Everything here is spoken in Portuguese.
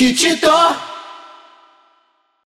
Chiquitito